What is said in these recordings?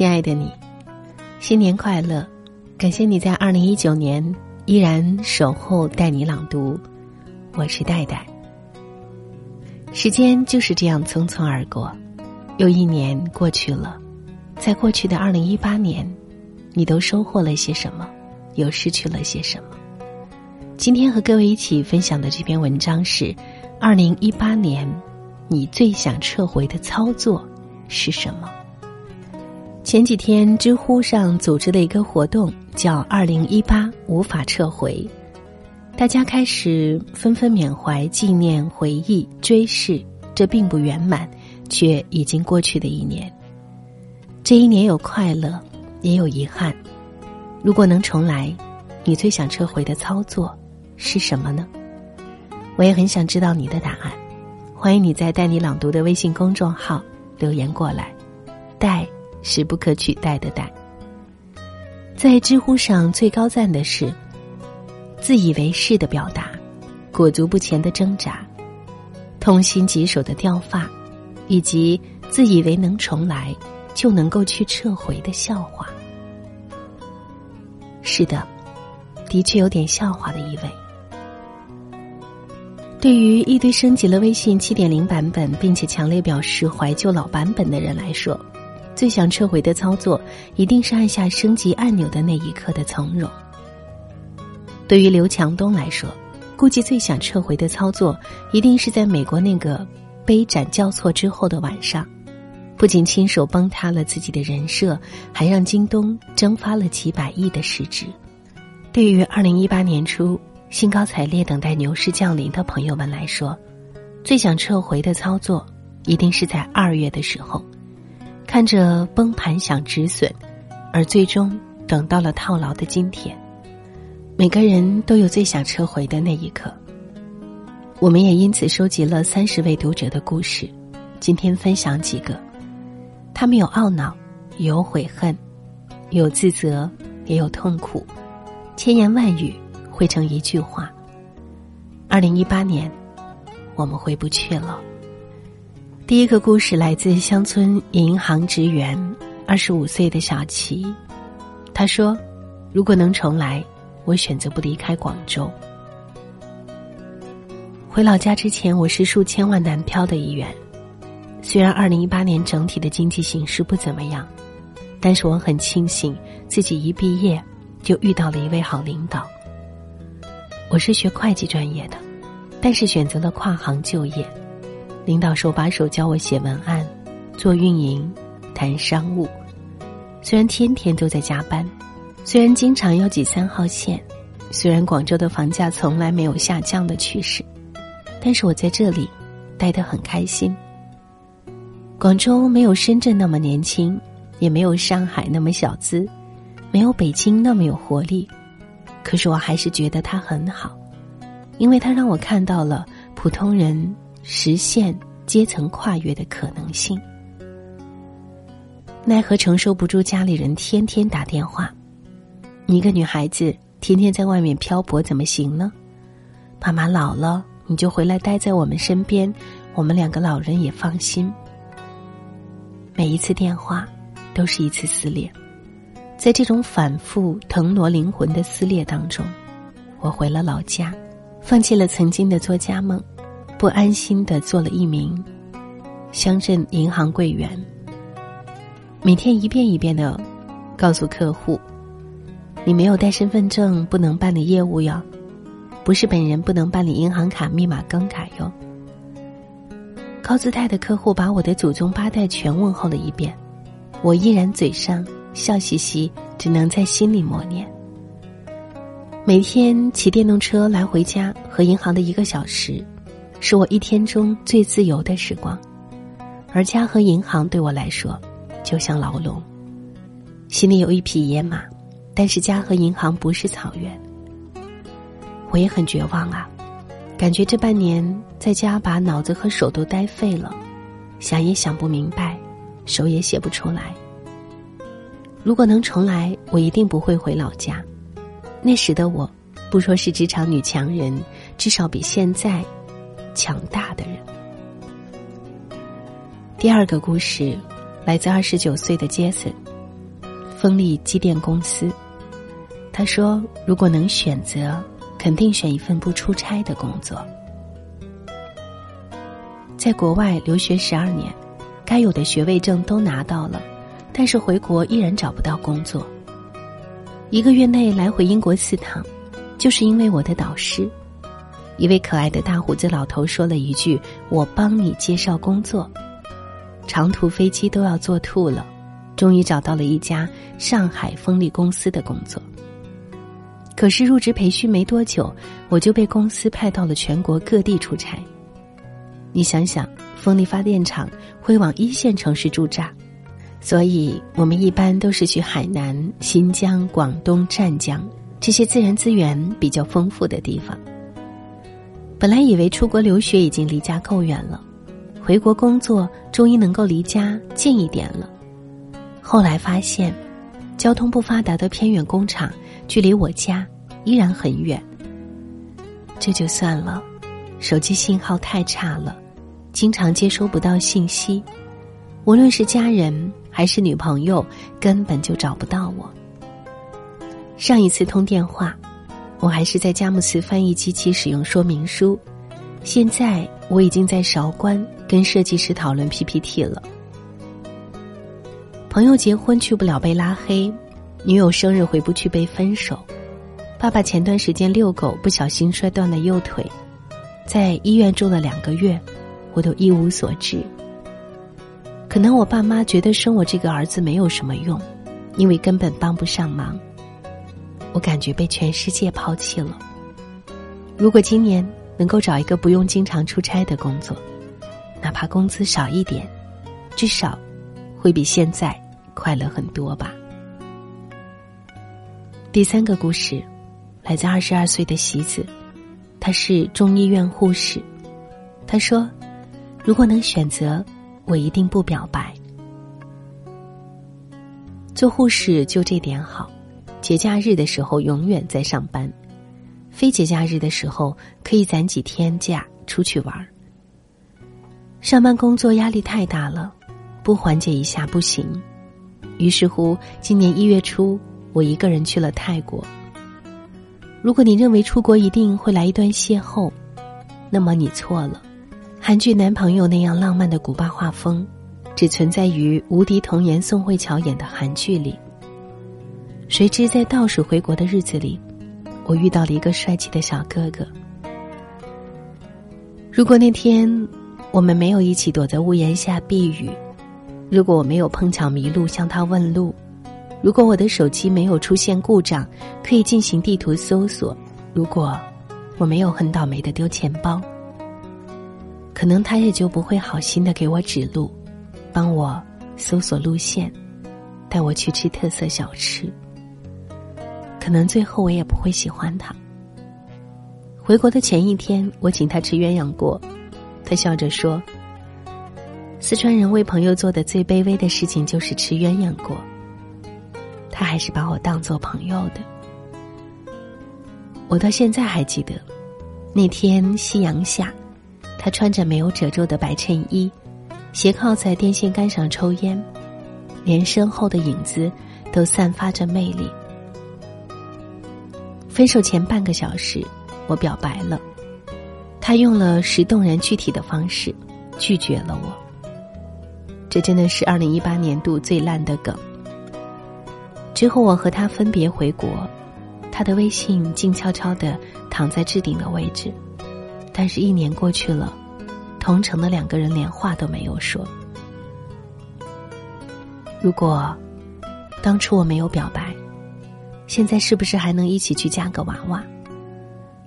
亲爱的你，新年快乐！感谢你在二零一九年依然守候带你朗读，我是戴戴。时间就是这样匆匆而过，又一年过去了，在过去的二零一八年，你都收获了些什么，又失去了些什么？今天和各位一起分享的这篇文章是：二零一八年，你最想撤回的操作是什么？前几天，知乎上组织了一个活动，叫“二零一八无法撤回”，大家开始纷纷缅怀、纪念、回忆、追视这并不圆满却已经过去的一年。这一年有快乐，也有遗憾。如果能重来，你最想撤回的操作是什么呢？我也很想知道你的答案。欢迎你在“带你朗读”的微信公众号留言过来，带。是不可取代的代。在知乎上最高赞的是自以为是的表达，裹足不前的挣扎，痛心疾首的掉发，以及自以为能重来就能够去撤回的笑话。是的，的确有点笑话的意味。对于一堆升级了微信七点零版本，并且强烈表示怀旧老版本的人来说。最想撤回的操作，一定是按下升级按钮的那一刻的从容。对于刘强东来说，估计最想撤回的操作，一定是在美国那个杯盏交错之后的晚上，不仅亲手崩塌了自己的人设，还让京东蒸发了几百亿的市值。对于二零一八年初兴高采烈等待牛市降临的朋友们来说，最想撤回的操作，一定是在二月的时候。看着崩盘想止损，而最终等到了套牢的今天。每个人都有最想撤回的那一刻。我们也因此收集了三十位读者的故事，今天分享几个。他们有懊恼，有悔恨，有自责，也有痛苦，千言万语汇成一句话：二零一八年，我们回不去了。第一个故事来自乡村银行职员，二十五岁的小齐。他说：“如果能重来，我选择不离开广州。回老家之前，我是数千万南漂的一员。虽然二零一八年整体的经济形势不怎么样，但是我很庆幸自己一毕业就遇到了一位好领导。我是学会计专业的，但是选择了跨行就业。”领导手把手教我写文案、做运营、谈商务。虽然天天都在加班，虽然经常要挤三号线，虽然广州的房价从来没有下降的趋势，但是我在这里待得很开心。广州没有深圳那么年轻，也没有上海那么小资，没有北京那么有活力，可是我还是觉得它很好，因为它让我看到了普通人。实现阶层跨越的可能性，奈何承受不住家里人天天打电话。你一个女孩子天天在外面漂泊怎么行呢？爸妈老了，你就回来待在我们身边，我们两个老人也放心。每一次电话都是一次撕裂，在这种反复腾挪灵魂的撕裂当中，我回了老家，放弃了曾经的作家梦。不安心的做了一名乡镇银行柜员，每天一遍一遍的告诉客户：“你没有带身份证，不能办理业务哟；不是本人，不能办理银行卡密码更改哟。”高姿态的客户把我的祖宗八代全问候了一遍，我依然嘴上笑嘻嘻，只能在心里默念：每天骑电动车来回家和银行的一个小时。是我一天中最自由的时光，而家和银行对我来说，就像牢笼。心里有一匹野马，但是家和银行不是草原。我也很绝望啊，感觉这半年在家把脑子和手都呆废了，想也想不明白，手也写不出来。如果能重来，我一定不会回老家。那时的我，不说是职场女强人，至少比现在。强大的人。第二个故事来自二十九岁的杰森，风力机电公司。他说：“如果能选择，肯定选一份不出差的工作。”在国外留学十二年，该有的学位证都拿到了，但是回国依然找不到工作。一个月内来回英国四趟，就是因为我的导师。一位可爱的大胡子老头说了一句：“我帮你介绍工作。”长途飞机都要坐吐了，终于找到了一家上海风力公司的工作。可是入职培训没多久，我就被公司派到了全国各地出差。你想想，风力发电厂会往一线城市驻扎，所以我们一般都是去海南、新疆、广东、湛江这些自然资源比较丰富的地方。本来以为出国留学已经离家够远了，回国工作终于能够离家近一点了。后来发现，交通不发达的偏远工厂距离我家依然很远。这就算了，手机信号太差了，经常接收不到信息，无论是家人还是女朋友，根本就找不到我。上一次通电话。我还是在佳木斯翻译机器使用说明书，现在我已经在韶关跟设计师讨论 PPT 了。朋友结婚去不了被拉黑，女友生日回不去被分手，爸爸前段时间遛狗不小心摔断了右腿，在医院住了两个月，我都一无所知。可能我爸妈觉得生我这个儿子没有什么用，因为根本帮不上忙。我感觉被全世界抛弃了。如果今年能够找一个不用经常出差的工作，哪怕工资少一点，至少会比现在快乐很多吧。第三个故事来自二十二岁的席子，她是中医院护士。她说：“如果能选择，我一定不表白。做护士就这点好。”节假日的时候永远在上班，非节假日的时候可以攒几天假出去玩。上班工作压力太大了，不缓解一下不行。于是乎，今年一月初，我一个人去了泰国。如果你认为出国一定会来一段邂逅，那么你错了。韩剧男朋友那样浪漫的古巴画风，只存在于无敌童颜宋慧乔演的韩剧里。谁知在倒数回国的日子里，我遇到了一个帅气的小哥哥。如果那天我们没有一起躲在屋檐下避雨，如果我没有碰巧迷路向他问路，如果我的手机没有出现故障可以进行地图搜索，如果我没有很倒霉的丢钱包，可能他也就不会好心的给我指路，帮我搜索路线，带我去吃特色小吃。可能最后我也不会喜欢他。回国的前一天，我请他吃鸳鸯锅，他笑着说：“四川人为朋友做的最卑微的事情就是吃鸳鸯锅。”他还是把我当做朋友的。我到现在还记得，那天夕阳下，他穿着没有褶皱的白衬衣，斜靠在电线杆上抽烟，连身后的影子都散发着魅力。分手前半个小时，我表白了，他用了实动人具体的方式拒绝了我。这真的是二零一八年度最烂的梗。之后我和他分别回国，他的微信静悄悄的躺在置顶的位置，但是一年过去了，同城的两个人连话都没有说。如果当初我没有表白。现在是不是还能一起去加个娃娃？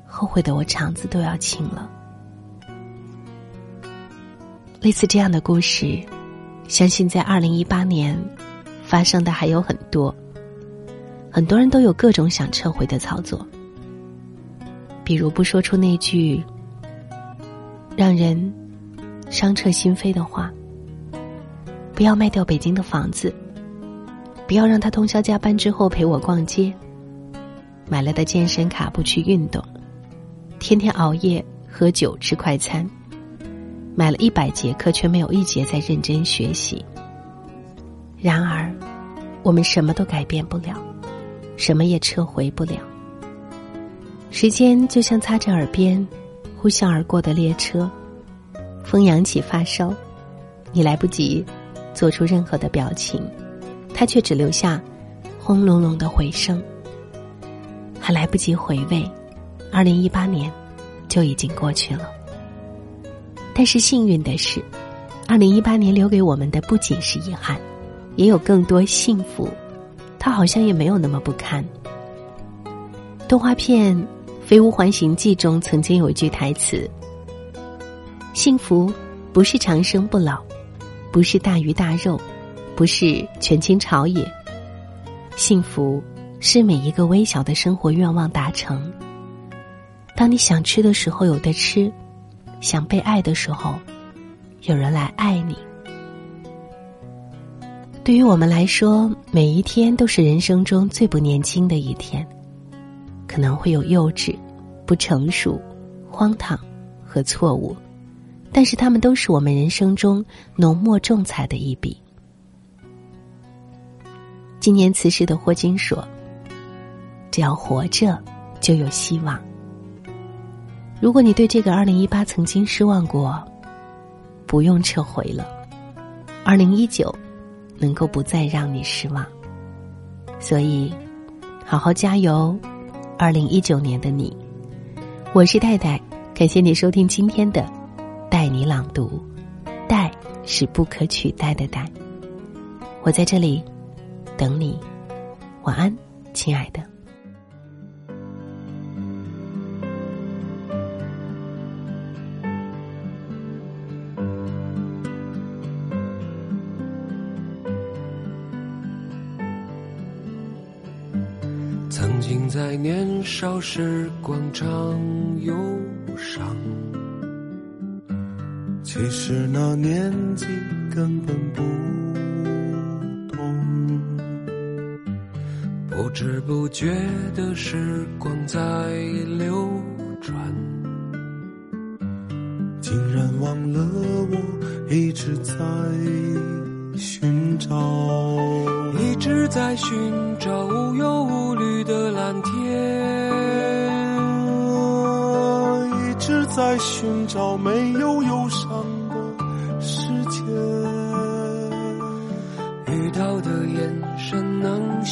后悔的我肠子都要青了。类似这样的故事，相信在二零一八年发生的还有很多。很多人都有各种想撤回的操作，比如不说出那句让人伤彻心扉的话，不要卖掉北京的房子。不要让他通宵加班之后陪我逛街。买了的健身卡不去运动，天天熬夜喝酒吃快餐。买了一百节课却没有一节在认真学习。然而，我们什么都改变不了，什么也撤回不了。时间就像擦着耳边呼啸而过的列车，风扬起发梢，你来不及做出任何的表情，他却只留下轰隆隆的回声。还来不及回味，二零一八年就已经过去了。但是幸运的是，二零一八年留给我们的不仅是遗憾，也有更多幸福。它好像也没有那么不堪。动画片。《飞屋环形记》中曾经有一句台词：“幸福不是长生不老，不是大鱼大肉，不是权倾朝野。幸福是每一个微小的生活愿望达成。当你想吃的时候有的吃，想被爱的时候，有人来爱你。对于我们来说，每一天都是人生中最不年轻的一天。”可能会有幼稚、不成熟、荒唐和错误，但是他们都是我们人生中浓墨重彩的一笔。今年辞世的霍金说：“只要活着，就有希望。”如果你对这个二零一八曾经失望过，不用撤回了，二零一九能够不再让你失望。所以，好好加油。二零一九年的你，我是戴戴，感谢你收听今天的带你朗读，戴是不可取代的戴，我在这里等你，晚安，亲爱的。曾经在年少时广场忧伤，其实那年纪根本不知不觉的时光在流转，竟然忘了我一直在寻找，一直在寻找无忧无虑。的蓝天，一直在寻找没有忧伤的世界。遇到的眼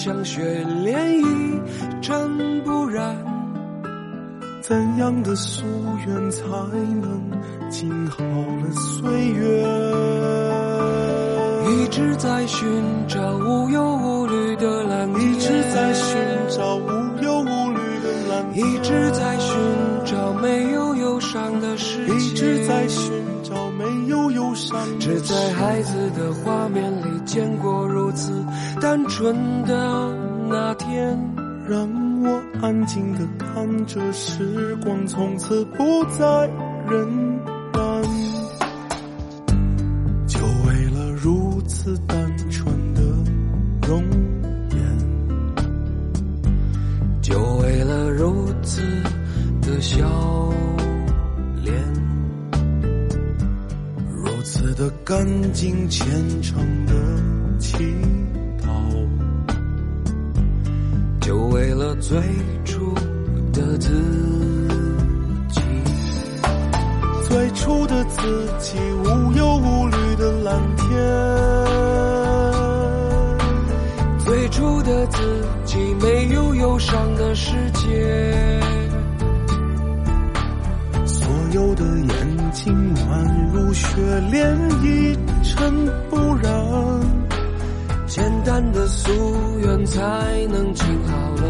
像雪涟漪，真不染，怎样的夙愿才能静好了岁月？一直在寻找无忧无虑的蓝天，一直在寻。找无忧无虑的蓝天，一直在寻找没有忧伤的世界，一直在寻找没有忧伤。只在孩子的画面里见过如此单纯的那天，让我安静的看着时光从此不再忍耐，就为了如此单纯的容颜，就为了如此的。笑脸，如此的干净虔诚最初的自己，最初的自己，无忧无虑的蓝天，最初的自己，没有忧伤的世界。所有的眼睛宛如雪莲，一尘不染。简单的夙愿才能静好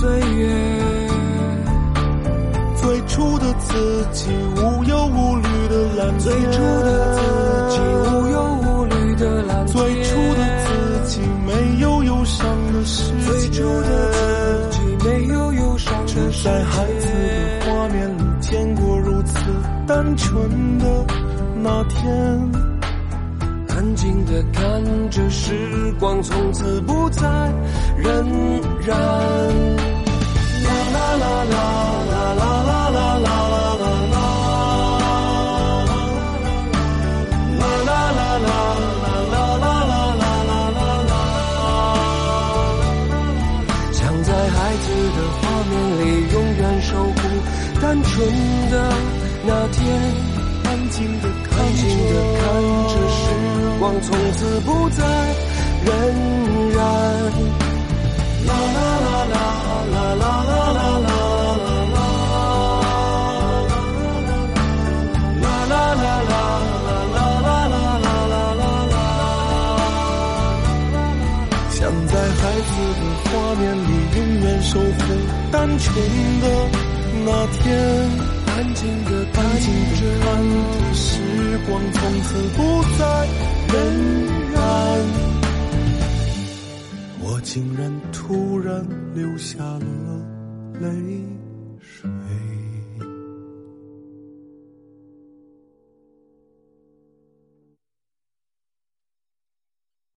岁月。最初的自己，无忧无虑的蓝天。最初的自己，无忧无虑的蓝天。最初的自己，没有忧伤的世界。最初的自己，没有忧伤的世界。在孩子的画面里见过如此。单纯的那天，安静的看着时光从此不再荏苒。啦啦啦啦啦啦啦啦啦啦啦。啦啦啦啦啦啦啦啦啦啦啦。子的画面里永远守护单纯的那天，安静的看着时光从此不再荏苒。啦啦啦啦啦啦啦啦啦。画面里永远守护单纯的那天，安静的安静的看着时光从此不再仍然，我竟然突然流下了泪。